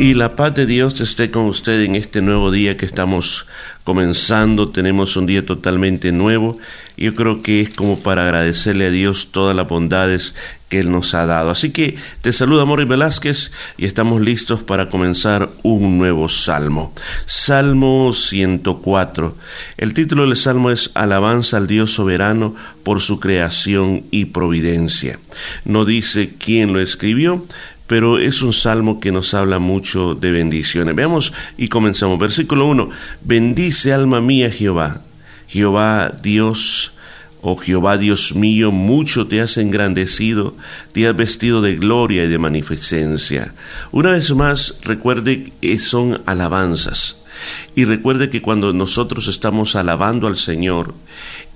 Y la paz de Dios esté con usted en este nuevo día que estamos comenzando. Tenemos un día totalmente nuevo. Yo creo que es como para agradecerle a Dios todas las bondades que Él nos ha dado. Así que te saluda Mori Velázquez y estamos listos para comenzar un nuevo salmo. Salmo 104. El título del salmo es Alabanza al Dios soberano por su creación y providencia. No dice quién lo escribió, pero es un salmo que nos habla mucho de bendiciones. Veamos y comenzamos. Versículo 1. Bendice alma mía Jehová. Jehová Dios, oh Jehová Dios mío, mucho te has engrandecido, te has vestido de gloria y de magnificencia. Una vez más, recuerde que son alabanzas. Y recuerde que cuando nosotros estamos alabando al Señor,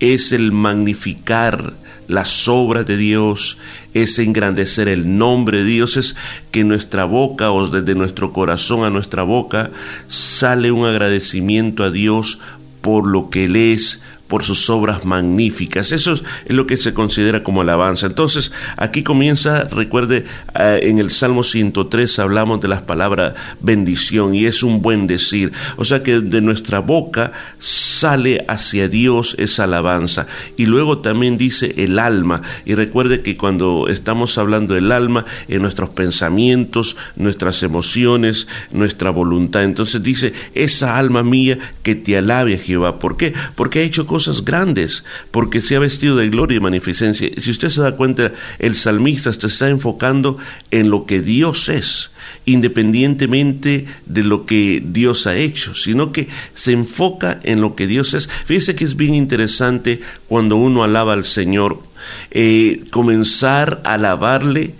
es el magnificar las obras de Dios, es engrandecer el nombre de Dios, es que nuestra boca o desde nuestro corazón a nuestra boca sale un agradecimiento a Dios por lo que Él es, por sus obras magníficas. Eso es lo que se considera como alabanza. Entonces, aquí comienza, recuerde, eh, en el Salmo 103 hablamos de las palabras bendición y es un buen decir. O sea que de nuestra boca sale hacia Dios esa alabanza. Y luego también dice el alma. Y recuerde que cuando estamos hablando del alma, en nuestros pensamientos, nuestras emociones, nuestra voluntad. Entonces dice, esa alma mía que te alabe Jehová. ¿Por qué? Porque ha hecho cosas grandes, porque se ha vestido de gloria y magnificencia. Si usted se da cuenta, el salmista se está enfocando en lo que Dios es, independientemente de lo que Dios ha hecho, sino que se enfoca en lo que Dios es. Fíjese que es bien interesante cuando uno alaba al Señor, eh, comenzar a alabarle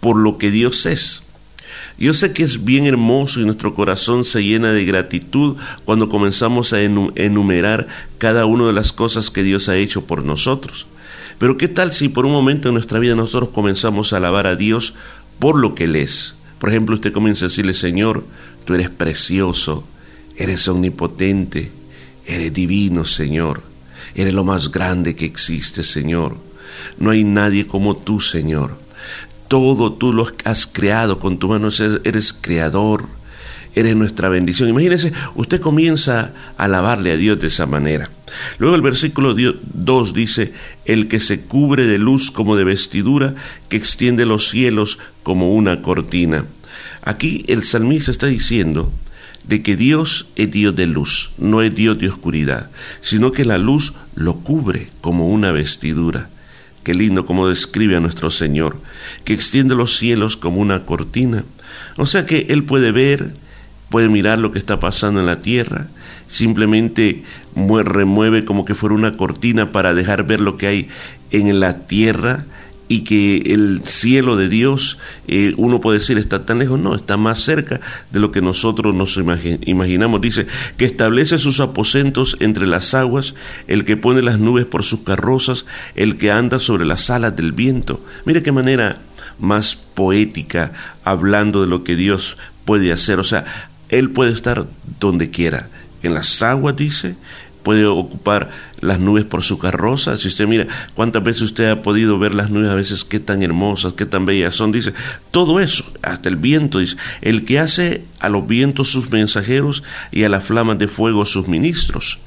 por lo que Dios es. Yo sé que es bien hermoso y nuestro corazón se llena de gratitud cuando comenzamos a enumerar cada una de las cosas que Dios ha hecho por nosotros. Pero ¿qué tal si por un momento en nuestra vida nosotros comenzamos a alabar a Dios por lo que Él es? Por ejemplo, usted comienza a decirle, Señor, tú eres precioso, eres omnipotente, eres divino, Señor, eres lo más grande que existe, Señor. No hay nadie como tú, Señor todo tú lo has creado con tu mano, eres creador, eres nuestra bendición. Imagínese, usted comienza a alabarle a Dios de esa manera. Luego el versículo 2 dice, el que se cubre de luz como de vestidura, que extiende los cielos como una cortina. Aquí el salmista está diciendo de que Dios es Dios de luz, no es Dios de oscuridad, sino que la luz lo cubre como una vestidura. Qué lindo como describe a nuestro Señor, que extiende los cielos como una cortina. O sea que Él puede ver, puede mirar lo que está pasando en la tierra, simplemente remueve como que fuera una cortina para dejar ver lo que hay en la tierra y que el cielo de Dios, eh, uno puede decir, está tan lejos, no, está más cerca de lo que nosotros nos imaginamos. Dice, que establece sus aposentos entre las aguas, el que pone las nubes por sus carrozas, el que anda sobre las alas del viento. Mire qué manera más poética hablando de lo que Dios puede hacer. O sea, Él puede estar donde quiera. En las aguas, dice, puede ocupar las nubes por su carroza. Si usted mira cuántas veces usted ha podido ver las nubes, a veces qué tan hermosas, qué tan bellas son, dice, todo eso, hasta el viento, dice, el que hace a los vientos sus mensajeros y a las flamas de fuego sus ministros.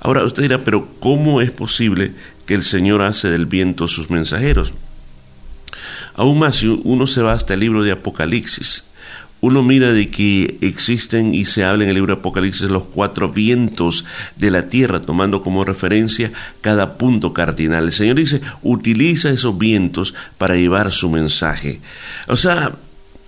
Ahora usted dirá, pero ¿cómo es posible que el Señor hace del viento sus mensajeros? Aún más, si uno se va hasta el libro de Apocalipsis, uno mira de que existen y se habla en el libro Apocalipsis los cuatro vientos de la tierra, tomando como referencia cada punto cardinal. El Señor dice, utiliza esos vientos para llevar su mensaje. O sea,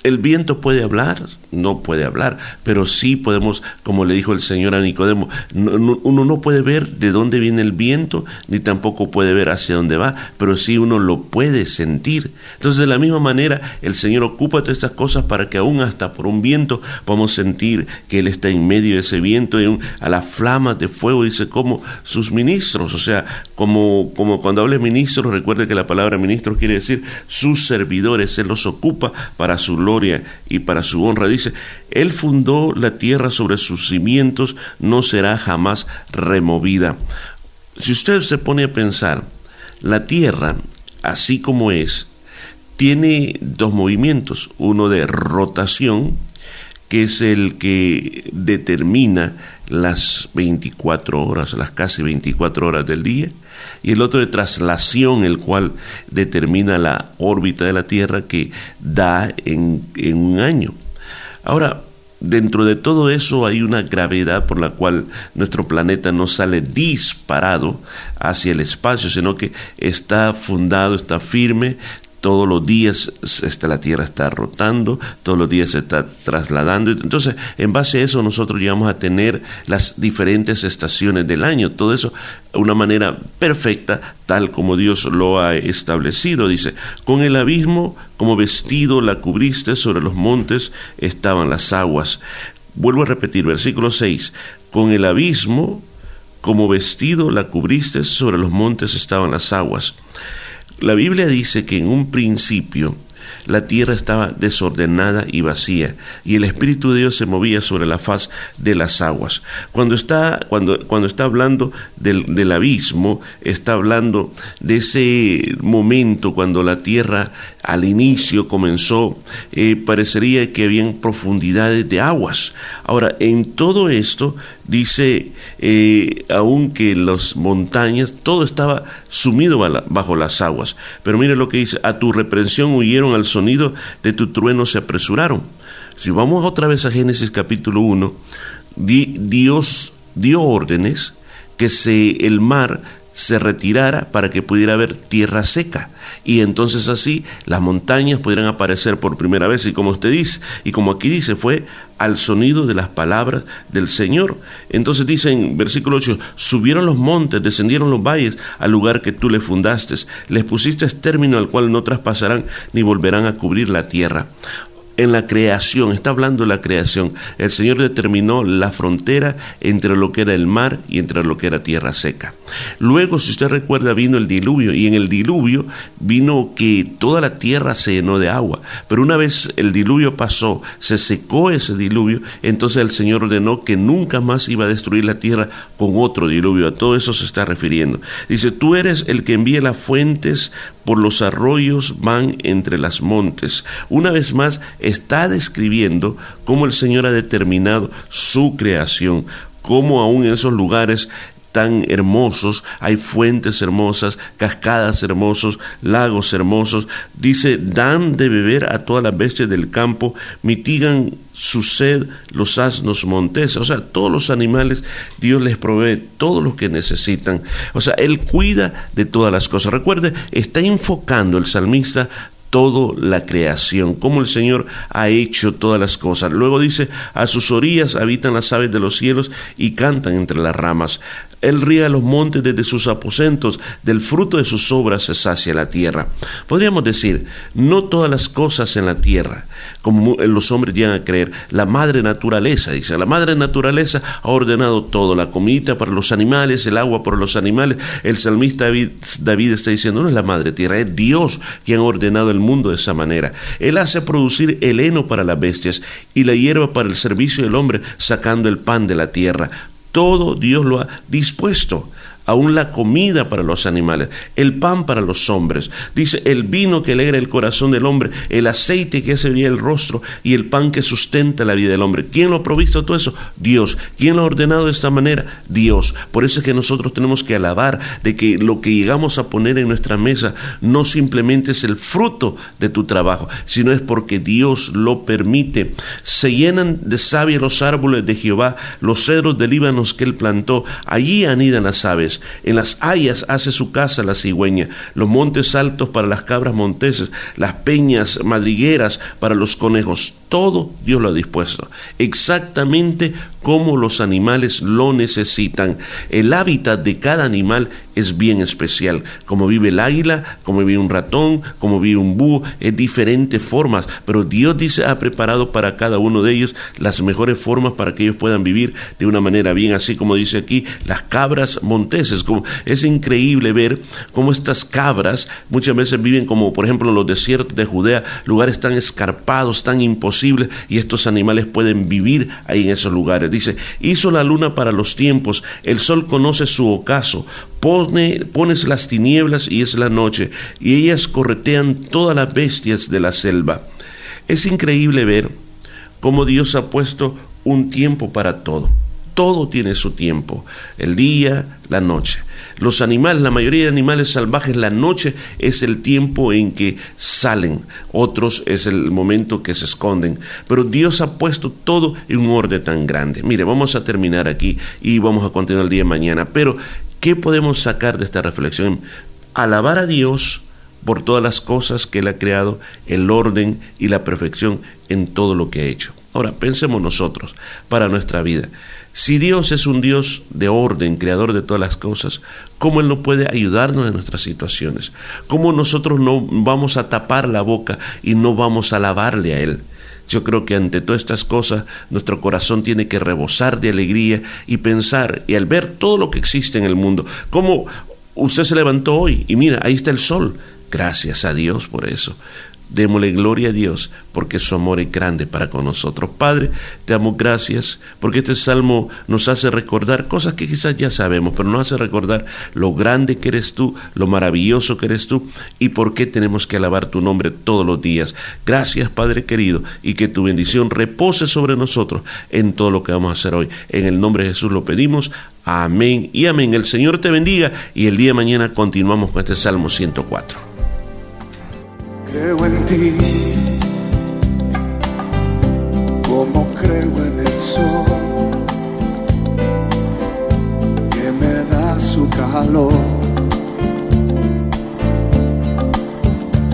el viento puede hablar, no puede hablar, pero sí podemos, como le dijo el Señor a Nicodemo, uno no puede ver de dónde viene el viento, ni tampoco puede ver hacia dónde va, pero sí uno lo puede sentir. Entonces, de la misma manera, el Señor ocupa todas estas cosas para que aún hasta por un viento podamos sentir que Él está en medio de ese viento y a las flamas de fuego, dice, como sus ministros, o sea, como, cuando hable ministros, recuerde que la palabra ministro quiere decir sus servidores, Él los ocupa para su gloria y para su honra. Dice, Él fundó la tierra sobre sus cimientos, no será jamás removida. Si usted se pone a pensar, la tierra, así como es, tiene dos movimientos, uno de rotación, que es el que determina las 24 horas, las casi 24 horas del día, y el otro de traslación, el cual determina la órbita de la Tierra que da en, en un año. Ahora, dentro de todo eso hay una gravedad por la cual nuestro planeta no sale disparado hacia el espacio, sino que está fundado, está firme, todos los días este, la Tierra está rotando, todos los días se está trasladando. Entonces, en base a eso nosotros llegamos a tener las diferentes estaciones del año, todo eso una manera perfecta, tal como Dios lo ha establecido. Dice, con el abismo como vestido la cubriste, sobre los montes estaban las aguas. Vuelvo a repetir, versículo 6, con el abismo como vestido la cubriste, sobre los montes estaban las aguas. La Biblia dice que en un principio la tierra estaba desordenada y vacía, y el Espíritu de Dios se movía sobre la faz de las aguas. Cuando está, cuando, cuando está hablando del, abismo, está hablando de ese momento cuando la tierra al inicio comenzó, eh, parecería que habían profundidades de aguas. Ahora, en todo esto, dice, eh, aunque las montañas, todo estaba sumido bajo las aguas. Pero mire lo que dice, a tu reprensión huyeron al sonido de tu trueno se apresuraron. Si vamos otra vez a Génesis capítulo 1, Dios dio órdenes que se, el mar se retirara para que pudiera haber tierra seca. Y entonces así las montañas pudieran aparecer por primera vez. Y como usted dice, y como aquí dice, fue al sonido de las palabras del Señor. Entonces dice en versículo 8, subieron los montes, descendieron los valles al lugar que tú le fundaste, les pusiste término al cual no traspasarán ni volverán a cubrir la tierra en la creación, está hablando de la creación. El Señor determinó la frontera entre lo que era el mar y entre lo que era tierra seca. Luego, si usted recuerda, vino el diluvio y en el diluvio vino que toda la tierra se llenó de agua. Pero una vez el diluvio pasó, se secó ese diluvio, entonces el Señor ordenó que nunca más iba a destruir la tierra con otro diluvio. A todo eso se está refiriendo. Dice, tú eres el que envía las fuentes por los arroyos van entre las montes. Una vez más, está describiendo cómo el Señor ha determinado su creación, cómo aún en esos lugares tan hermosos, hay fuentes hermosas, cascadas hermosos, lagos hermosos. Dice, dan de beber a todas las bestias del campo, mitigan su sed los asnos monteses. O sea, todos los animales, Dios les provee todo lo que necesitan. O sea, Él cuida de todas las cosas. Recuerde, está enfocando el salmista toda la creación, cómo el Señor ha hecho todas las cosas. Luego dice, a sus orillas habitan las aves de los cielos y cantan entre las ramas. Él ría los montes desde sus aposentos, del fruto de sus obras se sacia la tierra. Podríamos decir, no todas las cosas en la tierra, como los hombres llegan a creer, la madre naturaleza, dice, la madre naturaleza ha ordenado todo, la comida para los animales, el agua para los animales. El salmista David, David está diciendo, no es la madre tierra, es Dios quien ha ordenado el mundo de esa manera. Él hace producir el heno para las bestias y la hierba para el servicio del hombre, sacando el pan de la tierra. Todo Dios lo ha dispuesto aún la comida para los animales, el pan para los hombres. Dice, el vino que alegra el corazón del hombre, el aceite que hace bien el rostro y el pan que sustenta la vida del hombre. ¿Quién lo ha provisto todo eso? Dios. ¿Quién lo ha ordenado de esta manera? Dios. Por eso es que nosotros tenemos que alabar de que lo que llegamos a poner en nuestra mesa no simplemente es el fruto de tu trabajo, sino es porque Dios lo permite. Se llenan de savia los árboles de Jehová, los cedros de Líbanos que él plantó. Allí anidan las aves en las hayas hace su casa la cigüeña, los montes altos para las cabras monteses, las peñas madrigueras para los conejos. Todo Dios lo ha dispuesto, exactamente como los animales lo necesitan. El hábitat de cada animal es bien especial. Como vive el águila, como vive un ratón, como vive un búho, es diferentes formas. Pero Dios dice, ha preparado para cada uno de ellos las mejores formas para que ellos puedan vivir de una manera bien, así como dice aquí, las cabras monteses. Es increíble ver cómo estas cabras muchas veces viven como, por ejemplo, en los desiertos de Judea, lugares tan escarpados, tan imposibles, y estos animales pueden vivir ahí en esos lugares. Dice, hizo la luna para los tiempos, el sol conoce su ocaso, Pone, pones las tinieblas y es la noche, y ellas corretean todas las bestias de la selva. Es increíble ver cómo Dios ha puesto un tiempo para todo. Todo tiene su tiempo, el día, la noche. Los animales, la mayoría de animales salvajes, la noche es el tiempo en que salen, otros es el momento que se esconden. Pero Dios ha puesto todo en un orden tan grande. Mire, vamos a terminar aquí y vamos a continuar el día de mañana. Pero, ¿qué podemos sacar de esta reflexión? Alabar a Dios por todas las cosas que Él ha creado, el orden y la perfección en todo lo que ha hecho. Ahora, pensemos nosotros para nuestra vida. Si Dios es un Dios de orden, creador de todas las cosas, ¿cómo Él no puede ayudarnos en nuestras situaciones? ¿Cómo nosotros no vamos a tapar la boca y no vamos a alabarle a Él? Yo creo que ante todas estas cosas nuestro corazón tiene que rebosar de alegría y pensar, y al ver todo lo que existe en el mundo, cómo usted se levantó hoy y mira, ahí está el sol, gracias a Dios por eso. Démosle gloria a Dios porque su amor es grande para con nosotros. Padre, te damos gracias porque este salmo nos hace recordar cosas que quizás ya sabemos, pero nos hace recordar lo grande que eres tú, lo maravilloso que eres tú y por qué tenemos que alabar tu nombre todos los días. Gracias, Padre querido, y que tu bendición repose sobre nosotros en todo lo que vamos a hacer hoy. En el nombre de Jesús lo pedimos. Amén y amén. El Señor te bendiga y el día de mañana continuamos con este Salmo 104 creo en ti, como creo en el sol, que me da su calor.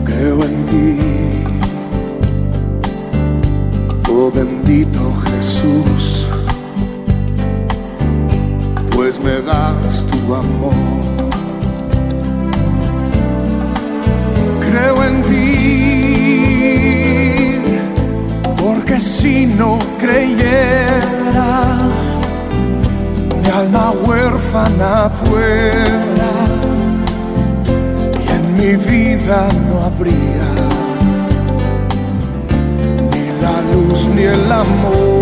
Creo en ti, oh bendito Jesús, pues me das tu amor. En ti, porque si no creyera, mi alma huérfana fuera y en mi vida no habría ni la luz ni el amor.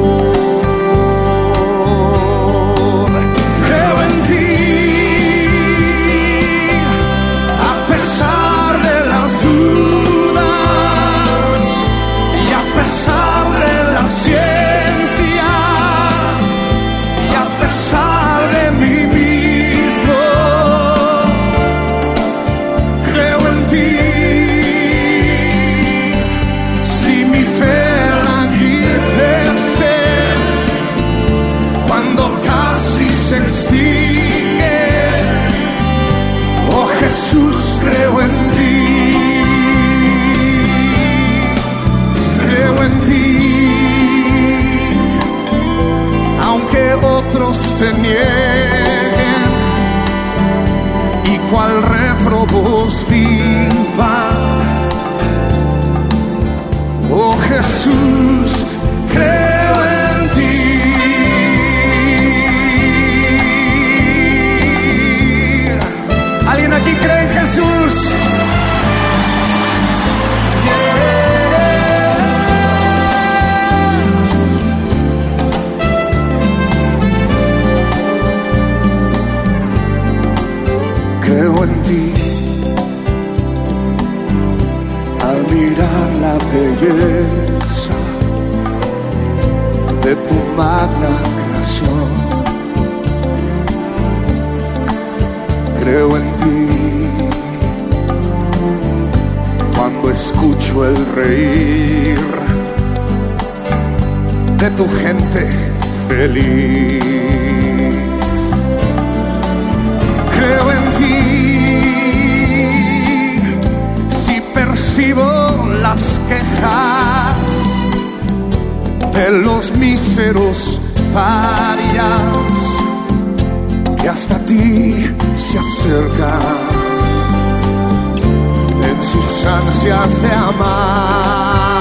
Tu magna creación. Creo en ti cuando escucho el reír de tu gente feliz. Creo en ti si percibo las quejas de los míseros parias que hasta ti se acercan en sus ansias de amar.